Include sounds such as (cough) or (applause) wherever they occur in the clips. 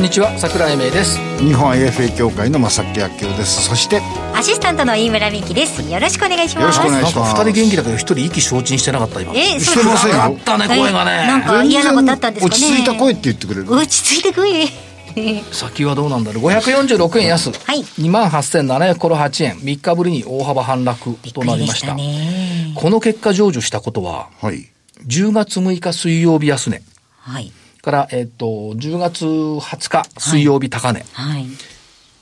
んにちは桜井英明です。日本 IFA 協会の正木明夫です。そしてアシスタントの飯村美希です。よろしくお願いします。よろしくお願いします。か二人元気だけど一人息承知してなかった。今。えしてませんよあったね声がねなんか嫌なことあったんですかね。落ち着いた声って言ってくれる？落ち着いてこい。(laughs) 先はどうなんだろう？546円安、はい。2万8708円。3日ぶりに大幅反落となりました。この結果成就したことははい。10月6日水曜日安値。はいから、えっと、10月20日水曜日高値、はい。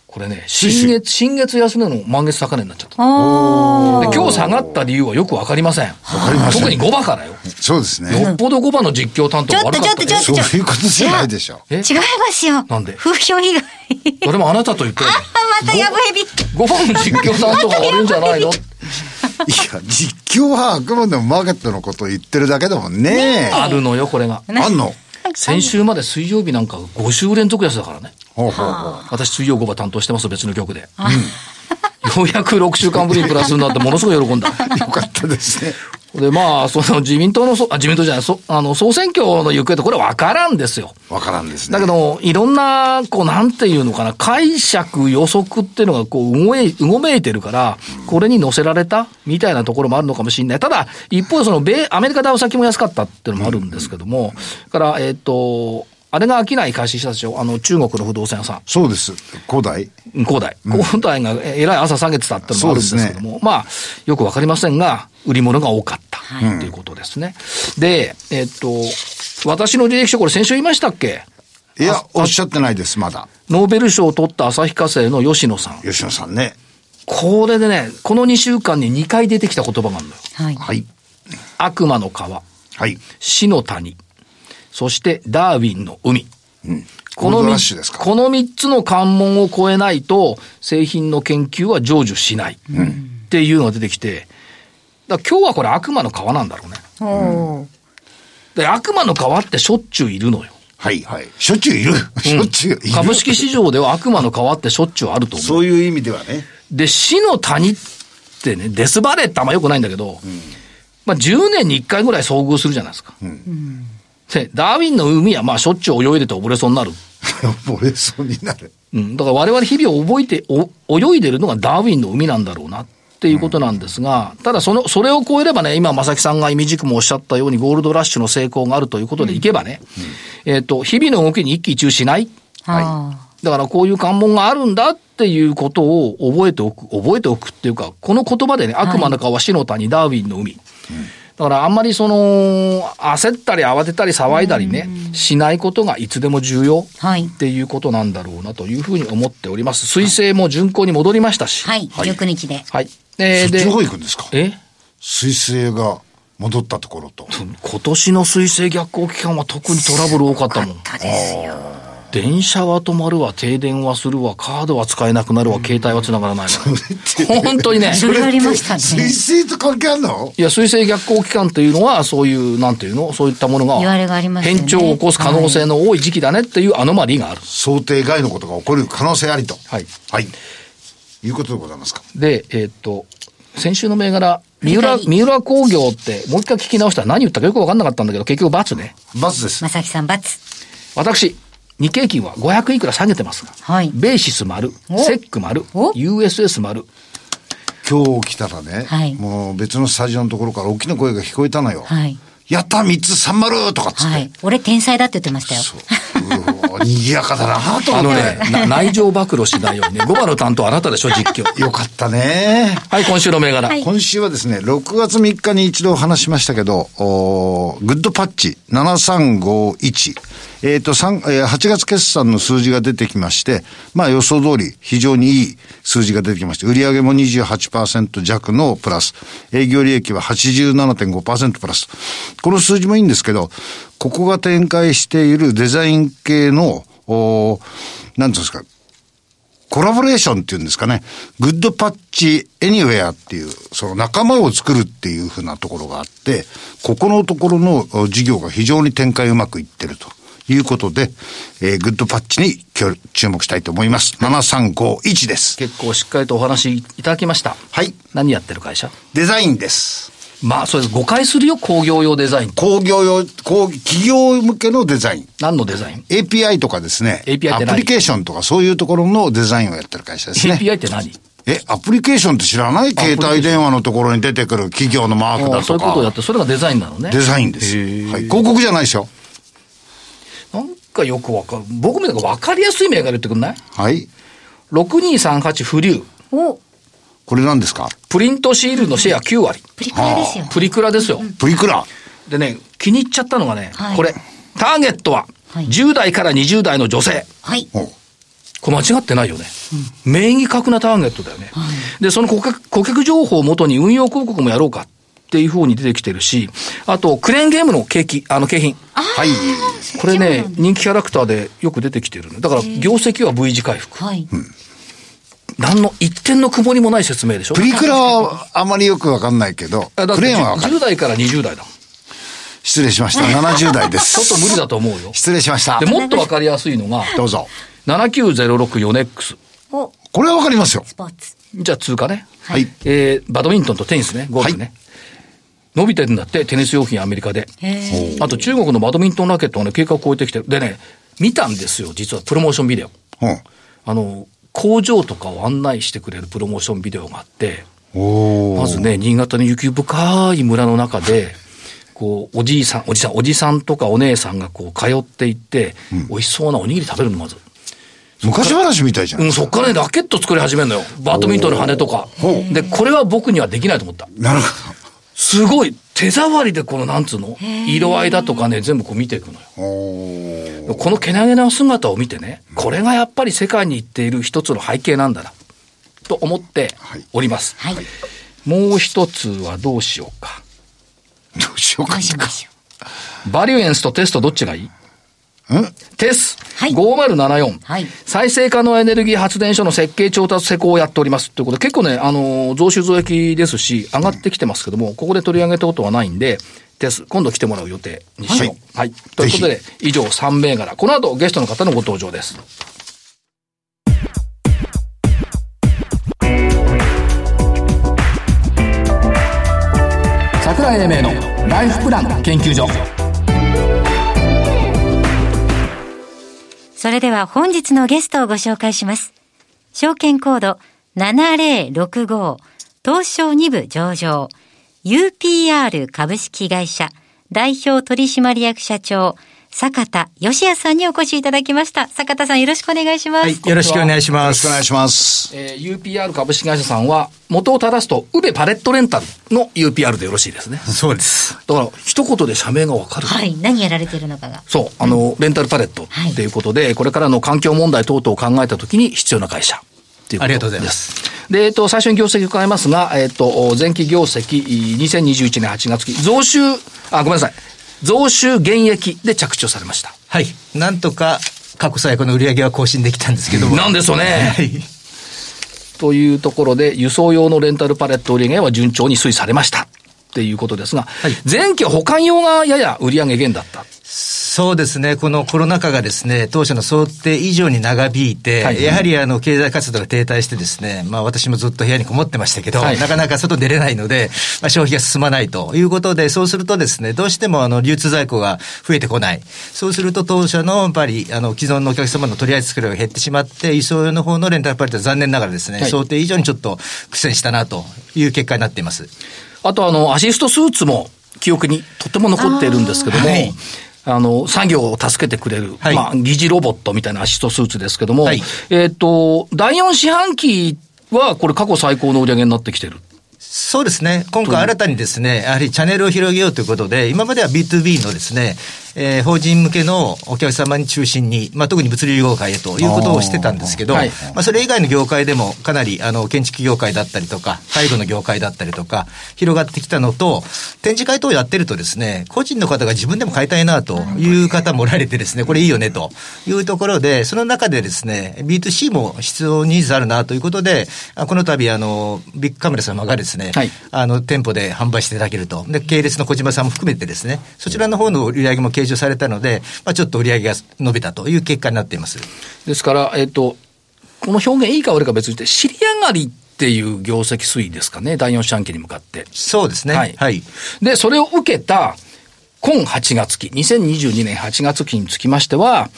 これね新月新月安値の満月高値になっちゃった。今日下がった理由はよくわかりません。かりません。特に5番からよ。そうですね。よっぽど5番の実況担当が悪かったちょっとちょっと。そういうことじゃないでしょえ？違いますよ。なんで？風評被害。誰もあなたと言ってない。あまたやぶへび。5番の実況担当が悪いんじゃないの？いや実況はあくまでもマーケットのことを言ってるだけだもんね。あるのよ、これが。あんの？先週まで水曜日なんか5週連続安だからね。ほうほうほう私水曜5番担当してます、別の局で。ようやく6週間ぶりにプラスになってものすごい喜んだ。(laughs) よかったですねで、まあ、その自民党のそ、あ、自民党じゃない、そあの、総選挙の行方ってこれわからんですよ。わからんですねだけど、いろんな、こう、なんていうのかな、解釈、予測っていうのが、こう、うごえ、うごめいてるから、これに乗せられたみたいなところもあるのかもしれない。ただ、一方で、その、米、アメリカダウ先も安かったっていうのもあるんですけども、から、えっ、と、あれが商い開始したでしょあの、中国の不動産屋さん。そうです。古代恒大。恒大がえらい朝下げてたってのもあるんですけども、まあ、よくわかりませんが、売り物が多かったとい。うことですね。で、えっと、私の履歴書、これ先週言いましたっけ？いやおっしゃってないですまだ。ノーベル賞を取った旭化成の吉野さん。吉野さんね。これでね、この2週間に2回出てきた言葉があるのよ。はい。はい。悪魔の川、はい。死の谷、そしてダーウィンの海。このゴールドラッ三シュですか。この3つの関門を超えないと、製品の研究は成就しない。っていうのが出てきて、だから今日はこれ悪魔の川なんだろうね。おーで、悪魔の川ってしょっちゅういるのよ。はいはい。しょっちゅういる。(laughs) しょっちゅういる。株式市場では悪魔の川ってしょっちゅうあると思う。そういう意味ではね。で、死の谷ってね、デスバレーってあんま良くないんだけど、まあ10年に1回ぐらい遭遇するじゃないですか。で、ダーウィンの海はまあしょっちゅう泳いでて溺れそうになる。(laughs) 溺れそうになるうん。だから我々日々覚えて、お泳いでるのがダーウィンの海なんだろうなっていうことなんですが、ただその、それを超えればね、今正木さんが意味軸もおっしゃったようにゴールドラッシュの成功があるということでいけばね、えっ、と、日々の動きに一喜一憂しない。あだからこういう関門があるんだっていうことを覚えておく、覚えておくっていうか、この言葉でね、悪魔の川、死の谷、ダーウィンの海。だからあんまりその、焦ったり慌てたり騒いだりね、しないことがいつでも重要はい。っていうことなんだろうなというふうに思っております。水星も巡航に戻りましたし。ーはい。19日で。はい。えーそっちの方行くんですか？え？水星が戻ったところと。今年の水星逆行期間は特にトラブル多かったもん。たですよ電車は止まるわ、停電はするわ、カードは使えなくなるわ、携帯は繋がらないわ。本当にね。いろいろありましたね。水星と関係あるのいや、水星逆行期間というのは、そういう、なんていうの？そういったものが、言われがありますよね。変調を起こす可能性の多い時期だねっていうアノマリーがある。想定外のことが起こる可能性ありと。はい。はい。いうことでございますか。で、えーっと、先週の銘柄、三浦、三浦工業って、もう一回聞き直したら何言ったかよくわかんなかったんだけど、結局×ね。バツです。正木さん×私、日経金は500いくら下げてますが、はいベーシス丸、おセック丸、お USS 丸、今日来たらね、はいもう別のスタジオのところから大きな声が聞こえたのよ。はいやった三つ三丸とかっつって。はい俺天才だって言ってましたよそう。うわ賑やかだなとあの思って。ね、な内情暴露しないようにね、5番の担当あなたでしょ、実況。(laughs) よかったね。はい、今週の銘柄。はい今週はですね、6月3日に一度話しましたけど、おーグッドパッチ7351。えっ、と、三えー8月決算の数字が出てきまして、まあ予想通り非常にいい数字が出てきまして、売上も28%弱のプラス、営業利益は87.5%プラス。この数字もいいんですけど、ここが展開しているデザイン系の、おなんていうんですか、コラボレーションっていうんですかね、グッドパッチエニウェアっていう、その仲間を作るっていうふうなところがあって、ここのところの事業が非常に展開うまくいってると。いうことで、えーグッドパッチに今日注目したいと思います。7351です。結構しっかりとお話いただきました。はい。何やってる会社？デザインです。まあ、それ誤解するよ、工業用デザイン。工業用、工企業向けのデザイン。何のデザイン？API とかですね。API って何？アプリケーションとかそういうところのデザインをやってる会社ですね。?API って何？え、アプリケーションって知らない？携帯電話のところに出てくる企業のマークだとか。あそういうことをやって、それがデザインなのね。デザインです。はい。広告じゃないですよ。なんかよくわかる。僕みたいなわかりやすい銘柄言ってくんない？はい。?6238 フリュー。お、これ何ですか？プリントシールのシェア9割。プリクラですよね。プリクラですよ。プリクラ。でね、気に入っちゃったのがね、はいこれ。ターゲットは、はい10代から20代の女性。はい。おこれ間違ってないよね。明義確なターゲットだよね。で、その顧客顧客情報をもとに運用広告もやろうかっていう風に出てきてるし、あと、クレーンゲームの景気、あの景品。はい。これね、人気キャラクターでよく出てきてるね。だから、業績は V 字回復。はい。何の一点の曇りもない説明でしょ？プリクラはあまりよくわかんないけど、クレーンはわかる。10代から20代だ。失礼しました。(laughs) 70代でちょっす。と無理だと思うよ。失礼しましたで、。もっとわかりやすいのが、どうぞ。7906ヨネックス。お、これはわかりますよ。スポーツ。じゃあ通過ね。はい。えー、バドミントンとテニスね、ゴルフね。はい伸びてるんだって、テニス用品アメリカで。へあと中国のバドミントンラケットがね、計画を超えてきてる。でね、見たんですよ、実はプロモーションビデオ。うんあの、工場とかを案内してくれるプロモーションビデオがあって、おーまずね、新潟の雪深い村の中で、こう、おじいさん、おじさん、おじさんとかお姉さんがこう、通っていって、美味しそうなおにぎり食べるの、まず。昔話みたいじゃん。うん、そっからね、ラケット作り始めるのよ。バドミントンの羽とか。で、これは僕にはできないと思った。なるほすごい、手触りでこの、なんつうの？色合いだとかね、全部こう見ていくのよ。このけなげな姿を見てね、これがやっぱり世界に行っている一つの背景なんだな、と思っております。はい。もう一つはどうしようか。どうしようかバリュエンスとテストどっちがいいうん？テス、はい5074、はい再生可能エネルギー発電所の設計調達施工をやっておりますということで、結構ね、あの、増収増益ですし、上がってきてますけども、ここで取り上げたことはないんで、テス、今度来てもらう予定にしよう。はい。ということで、以上3銘柄。この後ゲストの方のご登場です。桜井英明のライフプラン研究所。それでは本日のゲストをご紹介します。証券コード7065東証2部上場 UPR 株式会社代表取締役社長坂田義也さんにお越しいただきました。坂田さんよろしくお願いします。はい、よろしくお願いします。よろしくお願いします。えー UPR 株式会社さんは、元を正すと、宇部パレットレンタルの UPR でよろしいですね。そうです。だから、一言で社名がわかる。はい。何やられてるのかが。そう、あの、レンタルパレットはいっていうことで、これからの環境問題等々を考えたときに必要な会社。っていうことありがとうございます。で、えっと、最初に業績を伺いますが、えっと、前期業績、2021年8月期、増収、あ、ごめんなさい。増収減益で着地をされました。はい。なんとか、過去最高の売り上げは更新できたんですけども。なんですよね。はい。というところで、輸送用のレンタルパレット売り上げは順調に推移されました。っていうことですが、い前期は保管用がやや売上減だった。そうですね。このコロナ禍がですね、当初の想定以上に長引いて、はいやはりあの、経済活動が停滞してですね、まあ私もずっと部屋にこもってましたけど、はいなかなか外出れないので、まあ消費が進まないということで、そうするとですね、どうしてもあの、流通在庫が増えてこない。そうすると当社のやっぱり、あの、既存のお客様の取り扱い量が減ってしまって、輸送用の方のレンタルパレットは残念ながらですね、はい想定以上にちょっと苦戦したなという結果になっています。あとあの、アシストスーツも記憶にとても残っているんですけども、はいあの、作業を助けてくれる、はいまあ、疑似ロボットみたいなアシストスーツですけども、はいえっ、と、第4四半期はこれ過去最高の売り上げになってきてる。そうですね。今回新たにですね、やはりチャンネルを広げようということで、今までは B2B のですね、えー法人向けのお客様に中心に、まあ、特に物流業界へということをしてたんですけど、はい。まあ、それ以外の業界でもかなりあの建築業界だったりとか、介護の業界だったりとか、広がってきたのと、展示会等をやってるとですね、個人の方が自分でも買いたいなという方もおられてですね、これいいよねというところで、その中でですね、B2C も必要ニーズあるなということで、あこの度あの、ビッグカメラ様がですね、はい。あの、店舗で販売していただけると。で、系列の小島さんも含めてですね、そちらの方の売り上げも計上されたので、まあ、ちょっと売り上げが伸びたという結果になっています。ですから、えっ、と、この表現いいか悪いか別にして、尻上がりっていう業績推移ですかね、第4四半期に向かって。そうですね。はいはい。で、それを受けた、今8月期、2022年8月期につきましては、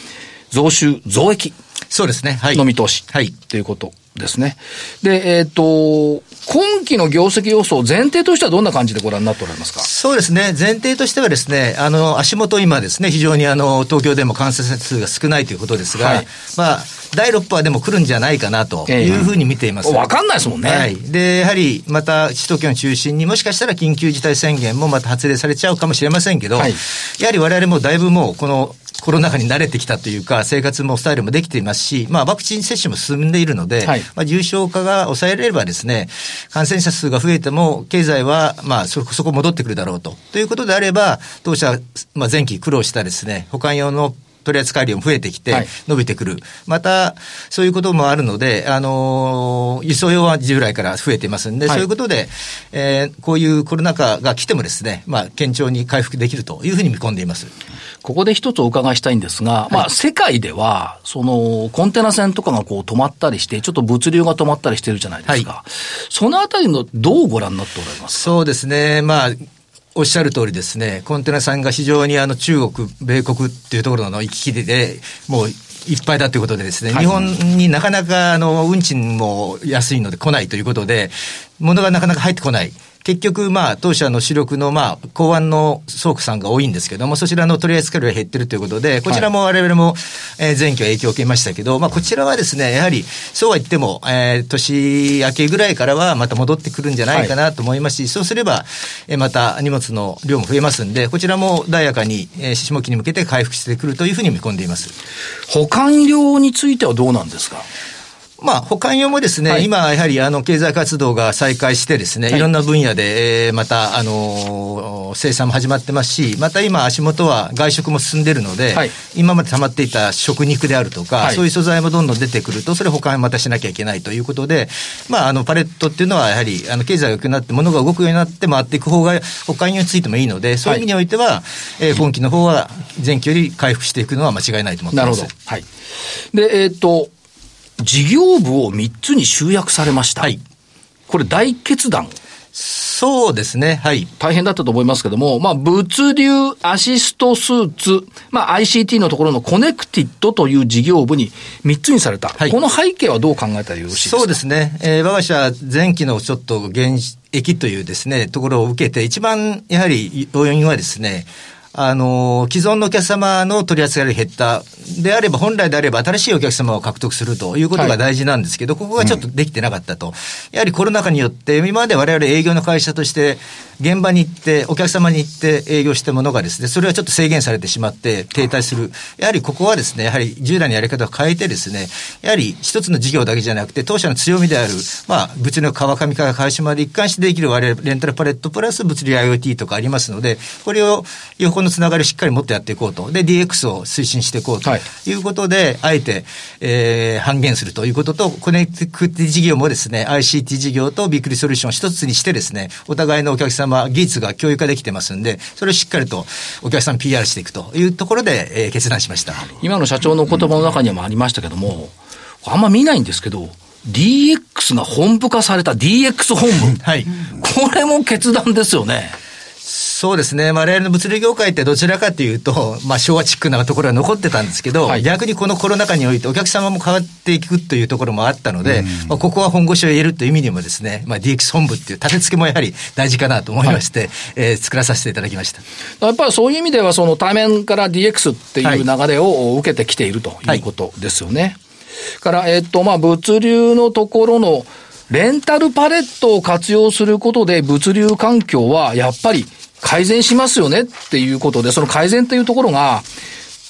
増収、増益そうですね。はい。の見通し。はい。ということですね。で、えっ、と、今期の業績予想、前提としてはどんな感じでご覧になっておられますか？そうですね。前提としてはですね、あの、足元今ですね、非常にあの、東京でも感染者数が少ないということですが、はいまあ、第6波はでも来るんじゃないかなというふうに見ています。わかんないですもんね。はい。で、やはり、また、首都圏を中心にもしかしたら緊急事態宣言もまた発令されちゃうかもしれませんけど、はいやはり我々もだいぶもう、この、コロナ禍に慣れてきたというか、生活もスタイルもできていますし、まあ、ワクチン接種も進んでいるので、はいまあ、重症化が抑えられればですね、感染者数が増えても、経済は、まあ、そこそこ戻ってくるだろうと。ということであれば、当社、まあ、前期苦労したですね、保管用の取扱量も増えてきてはい、伸びてくる。また、そういうこともあるので、あのー輸送用は従来から増えていますんで、はいそういうことで、えーこういうコロナ禍が来てもですね、まあ、堅調に回復できるというふうに見込んでいます。ここで一つお伺いしたいんですが、まあ、世界では、その、コンテナ船とかがこう止まったりして、ちょっと物流が止まったりしてるじゃないですか。はそのあたりの、どうご覧になっておられますそうですね。まあ、おっしゃる通りですね、コンテナさんが非常にあの中国、米国っていうところの行き来で、もういっぱいだということでですね、はい日本になかなかあの運賃も安いので来ないということで、物がなかなか入ってこない。結局、まあ、当社の主力の、まあ、港湾の倉庫さんが多いんですけども、そちらの取り扱い量が減ってるということで、こちらも我々も、えー前期は影響を受けましたけど、まあ、こちらはですね、やはり、そうは言っても、えー年明けぐらいからはまた戻ってくるんじゃないかなと思いますし、そうすれば、えーまた荷物の量も増えますんで、こちらも穏やかに、えー下期に向けて回復してくるというふうに見込んでいます。保管量についてはどうなんですか？まあ、保管用もですね、はい今、やはり、あの、経済活動が再開してですね、はいいろんな分野で、えーまた、あのー生産も始まってますし、また今、足元は外食も進んでるので、はい今まで溜まっていた食肉であるとか、はいそういう素材もどんどん出てくると、それ保管またしなきゃいけないということで、まあ、あの、パレットっていうのは、やはり、あの、経済が良くなって、物が動くようになって回っていく方が、保管用についてもいいので、そういう意味においては、えー今期の方は、前期より回復していくのは間違いないと思ってます。なるほど。はい。で、えっ、と、事業部を3つに集約されました。はい。これ大決断。そうですね、はい。大変だったと思いますけども、まあ、物流アシストスーツ、まあ、ICT のところのコネクティッドという事業部に3つにされた。はいこの背景はどう考えたらよろしいですか？そうですね。えー我が社前期のちょっと減益というですね、ところを受けて、一番やはり要因はですね、あのー既存のお客様の取り扱いが減った。であれば、本来であれば新しいお客様を獲得するということが大事なんですけど、ここがちょっとできてなかったと。やはりコロナ禍によって、今まで我々営業の会社として、現場に行って、お客様に行って営業したものがですね、それはちょっと制限されてしまって停滞する。やはりここはですね、やはり従来のやり方を変えてですね、やはり一つの事業だけじゃなくて、当社の強みである、まあ、物流の川上から川島で一貫してできる我々レンタルパレットプラス物流 IoT とかありますので、これを横のつながりをしっかり持ってやっていこうと。で、DX を推進していこうとはいいうことで、あえて、えー半減するということと、コネクティ事業もですね、ICT 事業とビックリソリューションを一つにしてですね、お互いのお客様、技術が共有化できてますんで、それをしっかりとお客さん PR していくというところで、えー決断しました。今の社長の言葉の中にもありましたけども、あんま見ないんですけど、DX が本部化された DX 本部。(laughs) はい。これも決断ですよね。そうですね。我々の物流業界ってどちらかというと、まあ昭和チックなところは残ってたんですけど、はい逆にこのコロナ禍においてお客様も変わっていくというところもあったので、まあ、ここは本腰を入れるという意味でもですね、まあ DX 本部っていう立て付けもやはり大事かなと思いまして、えー作らさせていただきました。やっぱりそういう意味では、その対面から DX っていう流れを受けてきているということですよね。から、えっと、まあ、物流のところの、レンタルパレットを活用することで、物流環境はやっぱり改善しますよねっていうことで、その改善っていうところが、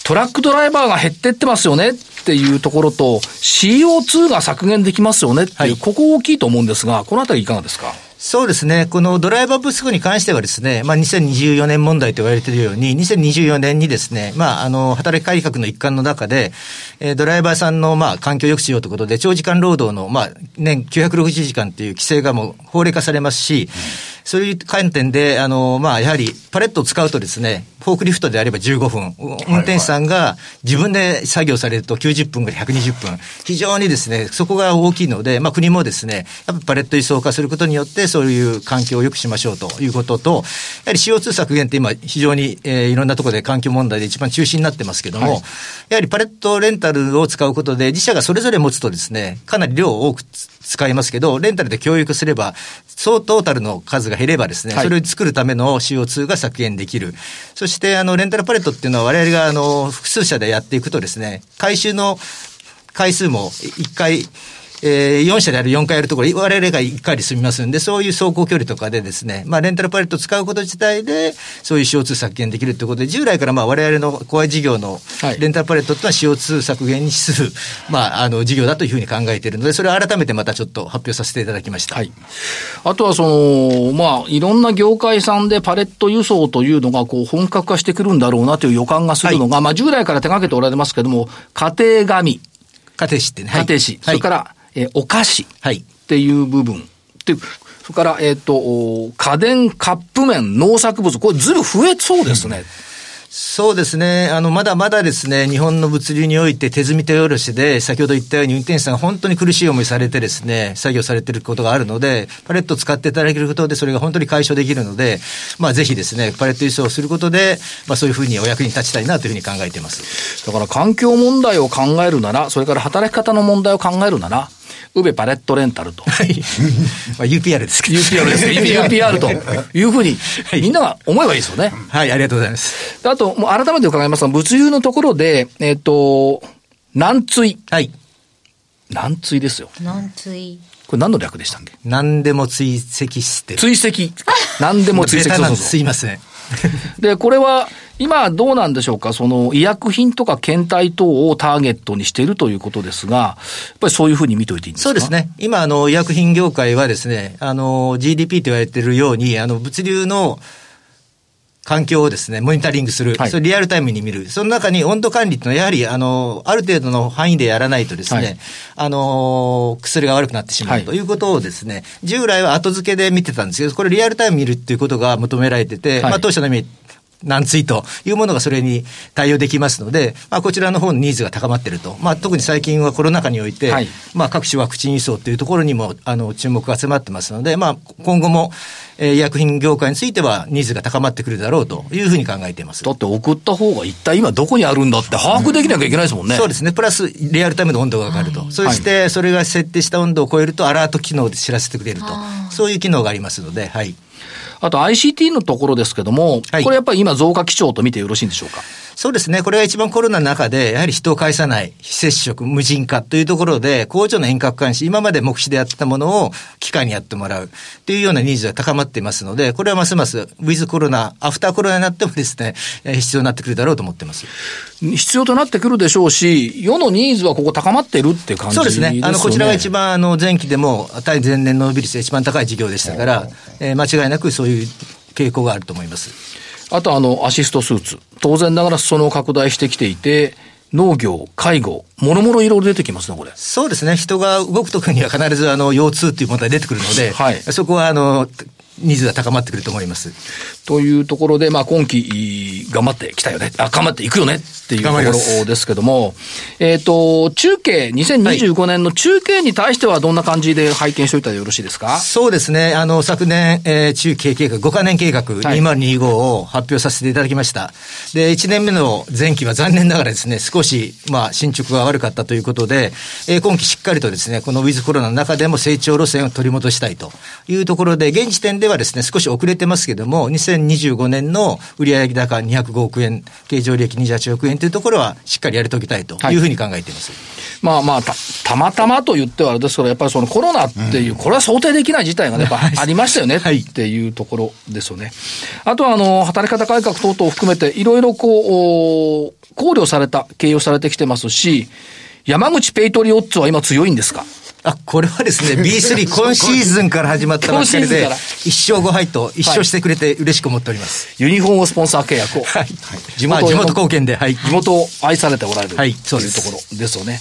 トラックドライバーが減ってってますよねっていうところと、CO2 が削減できますよねっていう、はいここ大きいと思うんですが、このあたりいかがですか？そうですね。このドライバー不足に関してはですね、まあ2024年問題と言われているように、2024年にですね、まああの、働き改革の一環の中で、えードライバーさんのまあ環境を良くしようということで、長時間労働のまあ年960時間っていう規制がもう法令化されますし、そういう観点で、あの、まあやはりパレットを使うとですね、フォークリフトであれば15分、運転手さんが自分で作業されると90分ぐらい120分、非常にですね、そこが大きいので、まあ国もですね、やっぱパレット輸送化することによって、そういう環境を良くしましょうということと、やはり CO2 削減って今非常に、えーいろんなところで環境問題で一番中心になってますけども、はい。やはりパレットレンタルを使うことで、自社がそれぞれ持つとですね、かなり量を多くつ使いますけど、レンタルで教育すれば、総トータルの数が減ればですね、はいそれを作るための CO2 が削減できる。そして、あの、レンタルパレットっていうのは我々が、あの、複数社でやっていくとですね、回収の回数も1回、えー、4社である4回やるところ、我々が1回で済みますんで、そういう走行距離とかでですね、まあ、レンタルパレットを使うこと自体で、そういう CO2 削減できるということで、従来からまあ、我々のコア事業のはいレンタルパレットっていうのは CO2 削減に資する、まあ、あの、事業だというふうに考えているので、それを改めてまたちょっと発表させていただきました。はい。あとはその、まあ、いろんな業界さんでパレット輸送というのがこう本格化してくるんだろうなという予感がするのが、まあ、従来から手掛けておられますけども、家庭紙、家庭紙ってね。家庭紙、それからら、えーお菓子はい。っていう部分。で、それから、えっ、と、お家電、カップ麺、農作物、これずいぶん増えそうですね。そうですね。あの、まだまだですね、日本の物流において手積み手下ろしで、先ほど言ったように運転手さんが本当に苦しい思いされてですね、作業されてることがあるので、パレットを使っていただけることで、それが本当に解消できるので、まあぜひですね、パレット輸送をすることで、まあそういうふうにお役に立ちたいなというふうに考えています。だから環境問題を考えるなら、それから働き方の問題を考えるなら、宇部パレットレンタルと。はい。まあ UPR ですけど。UPR ですね。(laughs) UPR というふうに、みんなが思えばいいですよね。はい、ありがとうございます。であと、もう改めて伺いますが、物流のところで、えっ、と、軟追。はい。軟追ですよ。軟追。これ何の略でしたっけ？何でも追跡してる。追跡。(laughs) 何でも追跡。ベタなんですそうそうそうすいません。で、これは、今どうなんでしょうか？その医薬品とか検体等をターゲットにしているということですが、やっぱりそういうふうに見といていいんですか？そうです。ね。今、あの、医薬品業界はですね、あの、GDP と言われているように、あの、物流の環境をですね、モニタリングする。はいそれリアルタイムに見る。その中に温度管理っていうのは、やはり、あの、ある程度の範囲でやらないとですね、はいあの、薬が悪くなってしまうはいということをですね、従来は後付けで見てたんですけど、これリアルタイム見るっていうことが求められてて、はいまあ、当社の意味、軟追というものがそれに対応できますので、まあ、こちらの方のニーズが高まっていると。まあ、特に最近はコロナ禍において、はいまあ、各種ワクチン輸送というところにも、あの、注目が集まってますので、まあ、今後も、えー医薬品業界についてはニーズが高まってくるだろうというふうに考えています。だって送った方が一体今どこにあるんだって把握できなきゃいけないですもんね。そうですね。プラス、リアルタイムの温度が上がると。そして、それが設定した温度を超えると、アラート機能で知らせてくれると。そういう機能がありますので、はい。あと ICT のところですけども、はい。これやっぱり今増加基調と見てよろしいんでしょうか？そうですね。これが一番コロナの中で、やはり人を介さない、非接触、無人化というところで、工場の遠隔監視、今まで目視でやってたものを機械にやってもらうというようなニーズが高まっていますので、これはますます、ウィズコロナ、アフターコロナになってもですね、えー必要になってくるだろうと思ってます。必要となってくるでしょうし、世のニーズはここ高まってるって感じそうですよね。あの、こちらが一番、あの、前期でも、対前年の伸び率が一番高い事業でしたから、えー間違いなくそういう傾向があると思います。あとあの、アシストスーツ。当然ながら裾野を拡大してきていて、農業、介護、もろもろいろいろ出てきますね、これ。そうですね。人が動くときには必ずあの腰痛っていう問題が出てくるので、はいそこはあのニーズが高まってくると思います。というところで、まあ今期、頑張ってきたよね。あ、頑張っていくよねっていうところですけども、えっ、と、中継、2025年の中継に対してはどんな感じで拝見しておいたらよろしいですか？そうですね。あの、昨年、えー中期計画、5カ年計画2025を発表させていただきました。で、1年目の前期は残念ながらですね、少し、まあ、進捗が悪かったということで、えー今期しっかりとですね、このウィズコロナの中でも成長路線を取り戻したいというところで、現時点ではですね、少し遅れてますけども、2025年の売上高205億円、経常利益28億円というところは、しっかりやり遂げたいとい。うふうに考えています。まあまあた、たまたまと言ってはあれですけど、やっぱりそのコロナっていう、これは想定できない事態がね、やっぱ (laughs) ありましたよねっていうところですよね。あとは、あの、働き方改革等々を含めて、いろいろこう、考慮された、経営をされてきてますし、山口ペイトリオッツは今強いんですか？あ、これはですね、(laughs) B3 今シーズンから始まったばっかりで、一勝5敗と一勝してくれて嬉しく思っております。ユニフォームスポンサー契約を。はい。地元、地元貢献で、はい。地元を愛されておられる、はいというところですよね。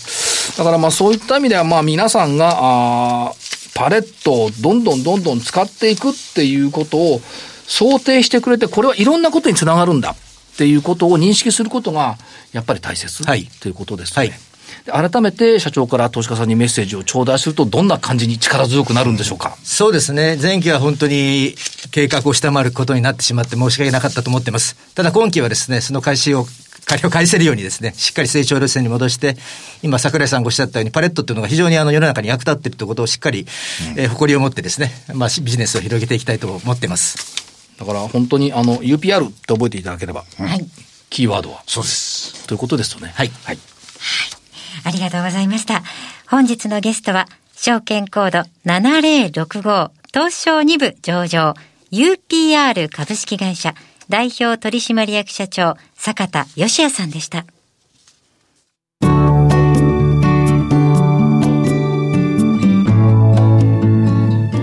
だからまあそういった意味ではまあ皆さんが、あーパレットをどんどんどんどん使っていくっていうことを想定してくれて、これはいろんなことにつながるんだっていうことを認識することがやっぱり大切、はいということですよね。はいで改めて社長から投資家さんにメッセージを頂戴すると、どんな感じに力強くなるんでしょうか？そうですね。前期は本当に計画を下回ることになってしまって申し訳なかったと思ってます。ただ今期はですね、その開始を、借りを返せるようにですね、しっかり成長路線に戻して、今桜井さんがおっしゃったようにパレットっていうのが非常にあの世の中に役立っているということをしっかり、えー誇りを持ってですね、まあビジネスを広げていきたいと思ってます。だから本当にあの UPR って覚えていただければ、はい。キーワードは。そうです。ということですよね。はい。はい。ありがとうございました。本日のゲストは、証券コード7065東証2部上場 UPR 株式会社代表取締役社長坂田義也さんでした。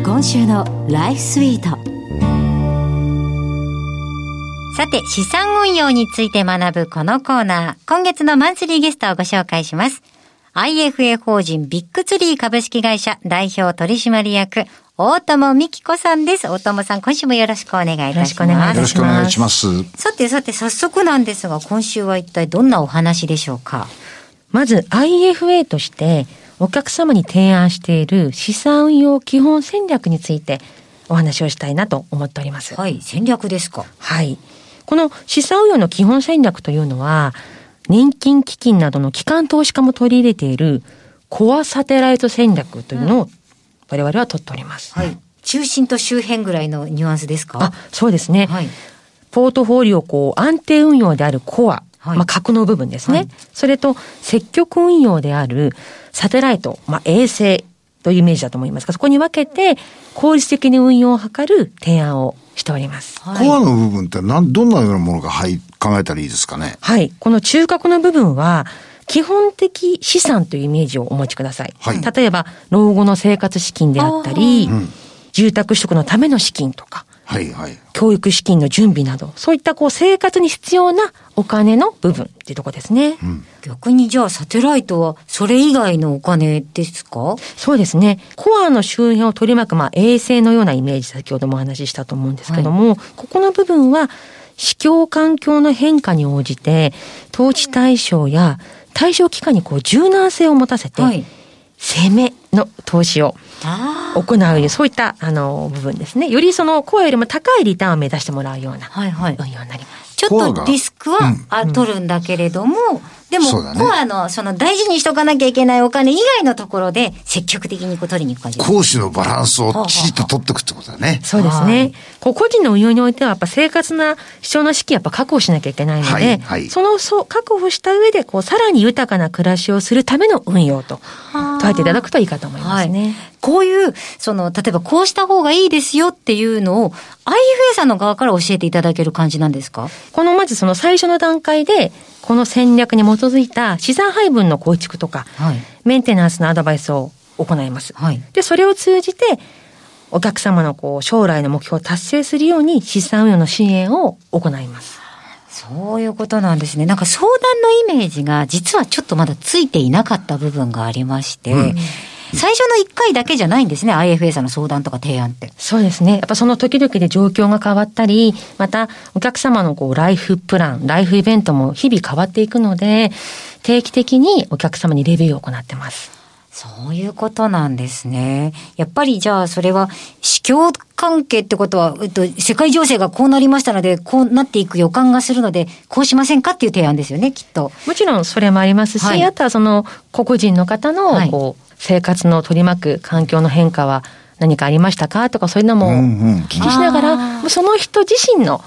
今週のライフスイートさて、資産運用について学ぶこのコーナー。今月のマンスリーゲストをご紹介します。IFA 法人ビッグツリー株式会社代表取締役、大友美希子さんです。大友さん、今週もよろしくお願いいたします。よろしくお願いいたよろしくお願いします。さてさて、早速なんですが、今週は一体どんなお話でしょうか？まず IFA としてお客様に提案している資産運用基本戦略についてお話をしたいなと思っております。はい、戦略ですか？はい。この資産運用の基本戦略というのは、年金基金などの機関投資家も取り入れているコアサテライト戦略というのを我々は取っております。はい。中心と周辺ぐらいのニュアンスですか？あ、そうですね。はい。ポートフォリオこう安定運用であるコア、はいまあ核の部分ですね、はいそれと積極運用であるサテライト、まあ衛星というイメージだと思いますが、そこに分けて効率的に運用を図る提案をしております。コアの部分ってなんどんなようなものが入考えたらいいですかね？はい。この中核の部分は、基本的資産というイメージをお持ちください。はい例えば、老後の生活資金であったり、住宅取得のための資金とか、はいはい。教育資金の準備など、そういったこう生活に必要なお金の部分っていうところですね。逆にじゃあサテライトはそれ以外のお金ですか？そうですね。コアの周辺を取り巻く、まあ、衛星のようなイメージ、先ほどもお話ししたと思うんですけども、ここの部分は、市況環境の変化に応じて、投資対象や対象期間にこう柔軟性を持たせて、はい攻めの投資をあ行うそういった、あの、部分ですね。よりその、コアよりも高いリターンを目指してもらうようなあ。はいはい。運用になります。ちょっとリスクは、あ取るんだけれども、でも、ねコアの、その大事にしとかなきゃいけないお金以外のところで、積極的にこう取りに行く感じ。講師のバランスをきちっと取っていくってことだね。そうですはねい。こう個人の運用においては、やっぱ生活な必要な資金やっぱ確保しなきゃいけないので、はいはいそのそう確保した上で、こう、さらに豊かな暮らしをするための運用と、捉えていただくといいかと思いますね。こういう、その、例えばこうした方がいいですよっていうのを、IFA さんの側から教えていただける感じなんですか？このまずその最初の段階で、この戦略に基づいた資産配分の構築とか、はいメンテナンスのアドバイスを行います。はいで、それを通じて、お客様のこう将来の目標を達成するように資産運用の支援を行います。そういうことなんですね。なんか相談のイメージが実はちょっとまだついていなかった部分がありまして、最初の1回だけじゃないんですね、IFA さんの相談とか提案って。そうですね。やっぱその時々で状況が変わったり、またお客様のこうライフプラン、ライフイベントも日々変わっていくので、定期的にお客様にレビューを行ってます。そういうことなんですね。やっぱりじゃあそれは、市況関係ってことは、えっと、世界情勢がこうなりましたので、こうなっていく予感がするので、こうしませんかっていう提案ですよね、きっと。もちろんそれもありますし、はいあとはその個々人の方はいのこう生活の取り巻く環境の変化は何かありましたかとかそういうのも聞きしながら、その人自身の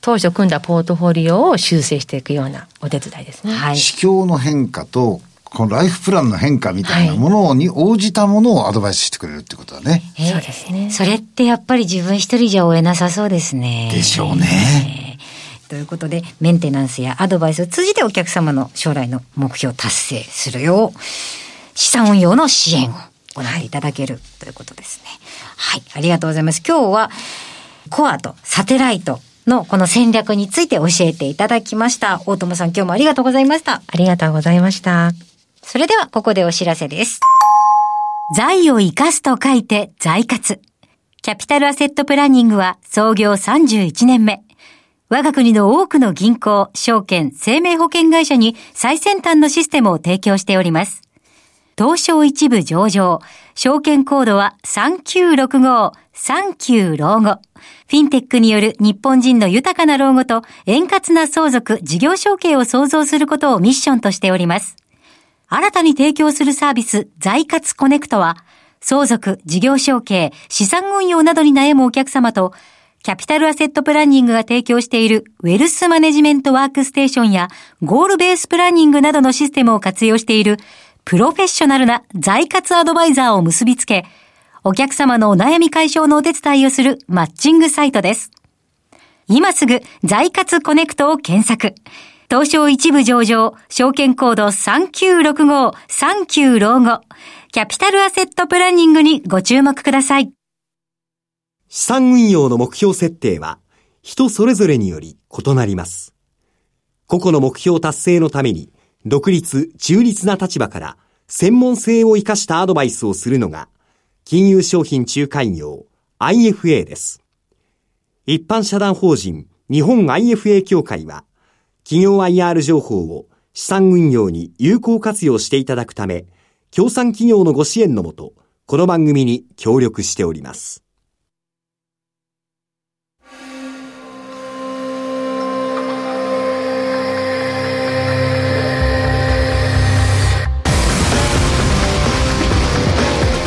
当初組んだポートフォリオを修正していくようなお手伝いですね。はい。市況の変化と、このライフプランの変化みたいなものに応じたものをアドバイスしてくれるってことだね。えー、そうですね。それってやっぱり自分一人じゃ追えなさそうですね。でしょうね。ということで、メンテナンスやアドバイスを通じてお客様の将来の目標を達成するよう、資産運用の支援を行っていただけるということですね。はい、ありがとうございます。今日は、コアとサテライトのこの戦略について教えていただきました。大友さん今日もありがとうございました。ありがとうございました。それではここでお知らせです。財を生かすと書いて財活。キャピタルアセットプランニングは創業31年目。我が国の多くの銀行、証券、生命保険会社に最先端のシステムを提供しております。東証一部上場、証券コードは3965、39老後。フィンテックによる日本人の豊かな老後と円滑な相続、事業承継を創造することをミッションとしております。新たに提供するサービス、財活コネクトは、相続、事業承継、資産運用などに悩むお客様と、キャピタルアセットプランニングが提供しているウェルスマネジメントワークステーションやゴールベースプランニングなどのシステムを活用しているプロフェッショナルな財活アドバイザーを結びつけ、お客様のお悩み解消のお手伝いをするマッチングサイトです。今すぐ財活コネクトを検索。東証一部上場、証券コード3965、39老後、キャピタルアセットプランニングにご注目ください。資産運用の目標設定は、人それぞれにより異なります。個々の目標達成のために、独立、中立な立場から、専門性を活かしたアドバイスをするのが、金融商品仲介業 IFA です。一般社団法人日本 IFA 協会は、企業 IR 情報を資産運用に有効活用していただくため、協賛企業のご支援のもと、この番組に協力しております。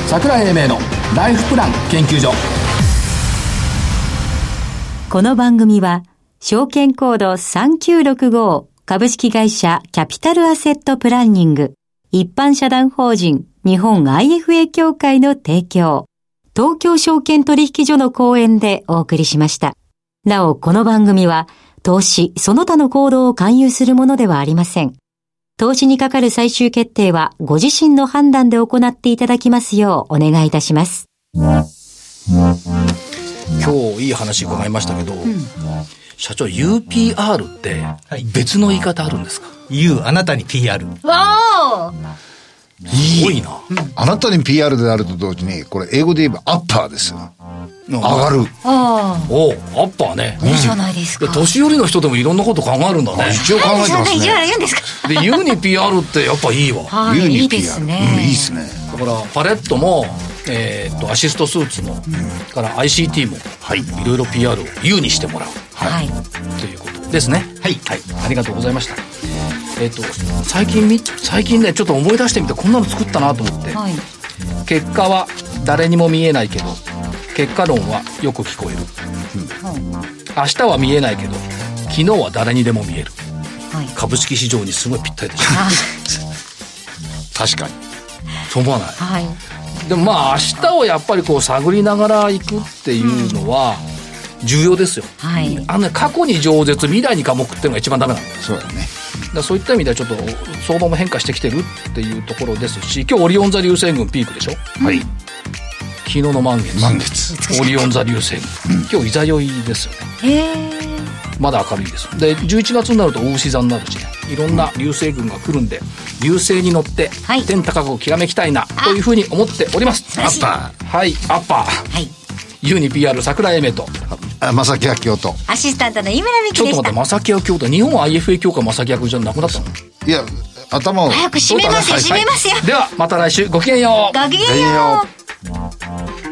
桜井英明のライフプラン研究所この番組は証券コード3965株式会社キャピタルアセットプランニング一般社団法人日本 IFA 協会の提供東京証券取引所の講演でお送りしました。なお、この番組は投資その他の行動を勧誘するものではありません。投資にかかる最終決定はご自身の判断で行っていただきますようお願いいたします。今日いい話伺いましたけど、うん、社長 UPR って別の言い方あるんですか、U あなたに PR。わおすごいな、うん、あなたに PR であると同時に、これ英語で言えばアッパーですよ。上がる。ああ。おアッパーね。いいじゃないですか。年寄りの人でもいろんなこと考えるんだね。一応考えてますね。ですかで、ユニ PR ってやっぱいいわ。はい、ユニ PR。いいですね。いいですね。だから、パレットも、えー、っと、アシストスーツも、から ICT も、はい。いろいろ PR を U にしてもらう。はい。ということですね。はい。はい。ありがとうございました。えっと、最近み、最近ね、ちょっと思い出してみて、こんなの作ったなと思って。はい。結果は誰にも見えないけど結果論はよく聞こえる、うん、明日は見えないけど昨日は誰にでも見える、はい、株式市場にすごいぴったりでしょ確かにそう思わない、はい、でもまあ明日をやっぱりこう探りながら行くっていうのは重要ですよ、はい、あの、ね、過去に饒舌未来に科目っていうのが一番ダメなんだそうだね。だそういった意味ではちょっと相場も変化してきてるっていうところですし今日オリオン座流星群ピークでしょ？はい。昨日の満月。満月。オリオン座流星群、うん、今日いざ酔いですよね。へえまだ明るいです。で11月になると大牛座になるしねいろんな流星群が来るんで流星に乗って天高くきらめきたいなというふうに思っております。アッパー。はい。アッパー。はい。ユニ PR 桜井英明と正木明夫と。アシスタントの井村美樹ちょっと待って正木明夫と日本 IFA 協会正木明じゃなくなったの？いや頭を。早く締めますよ締めますよ、ではまた来週。ごきげんよう。ごきげんよう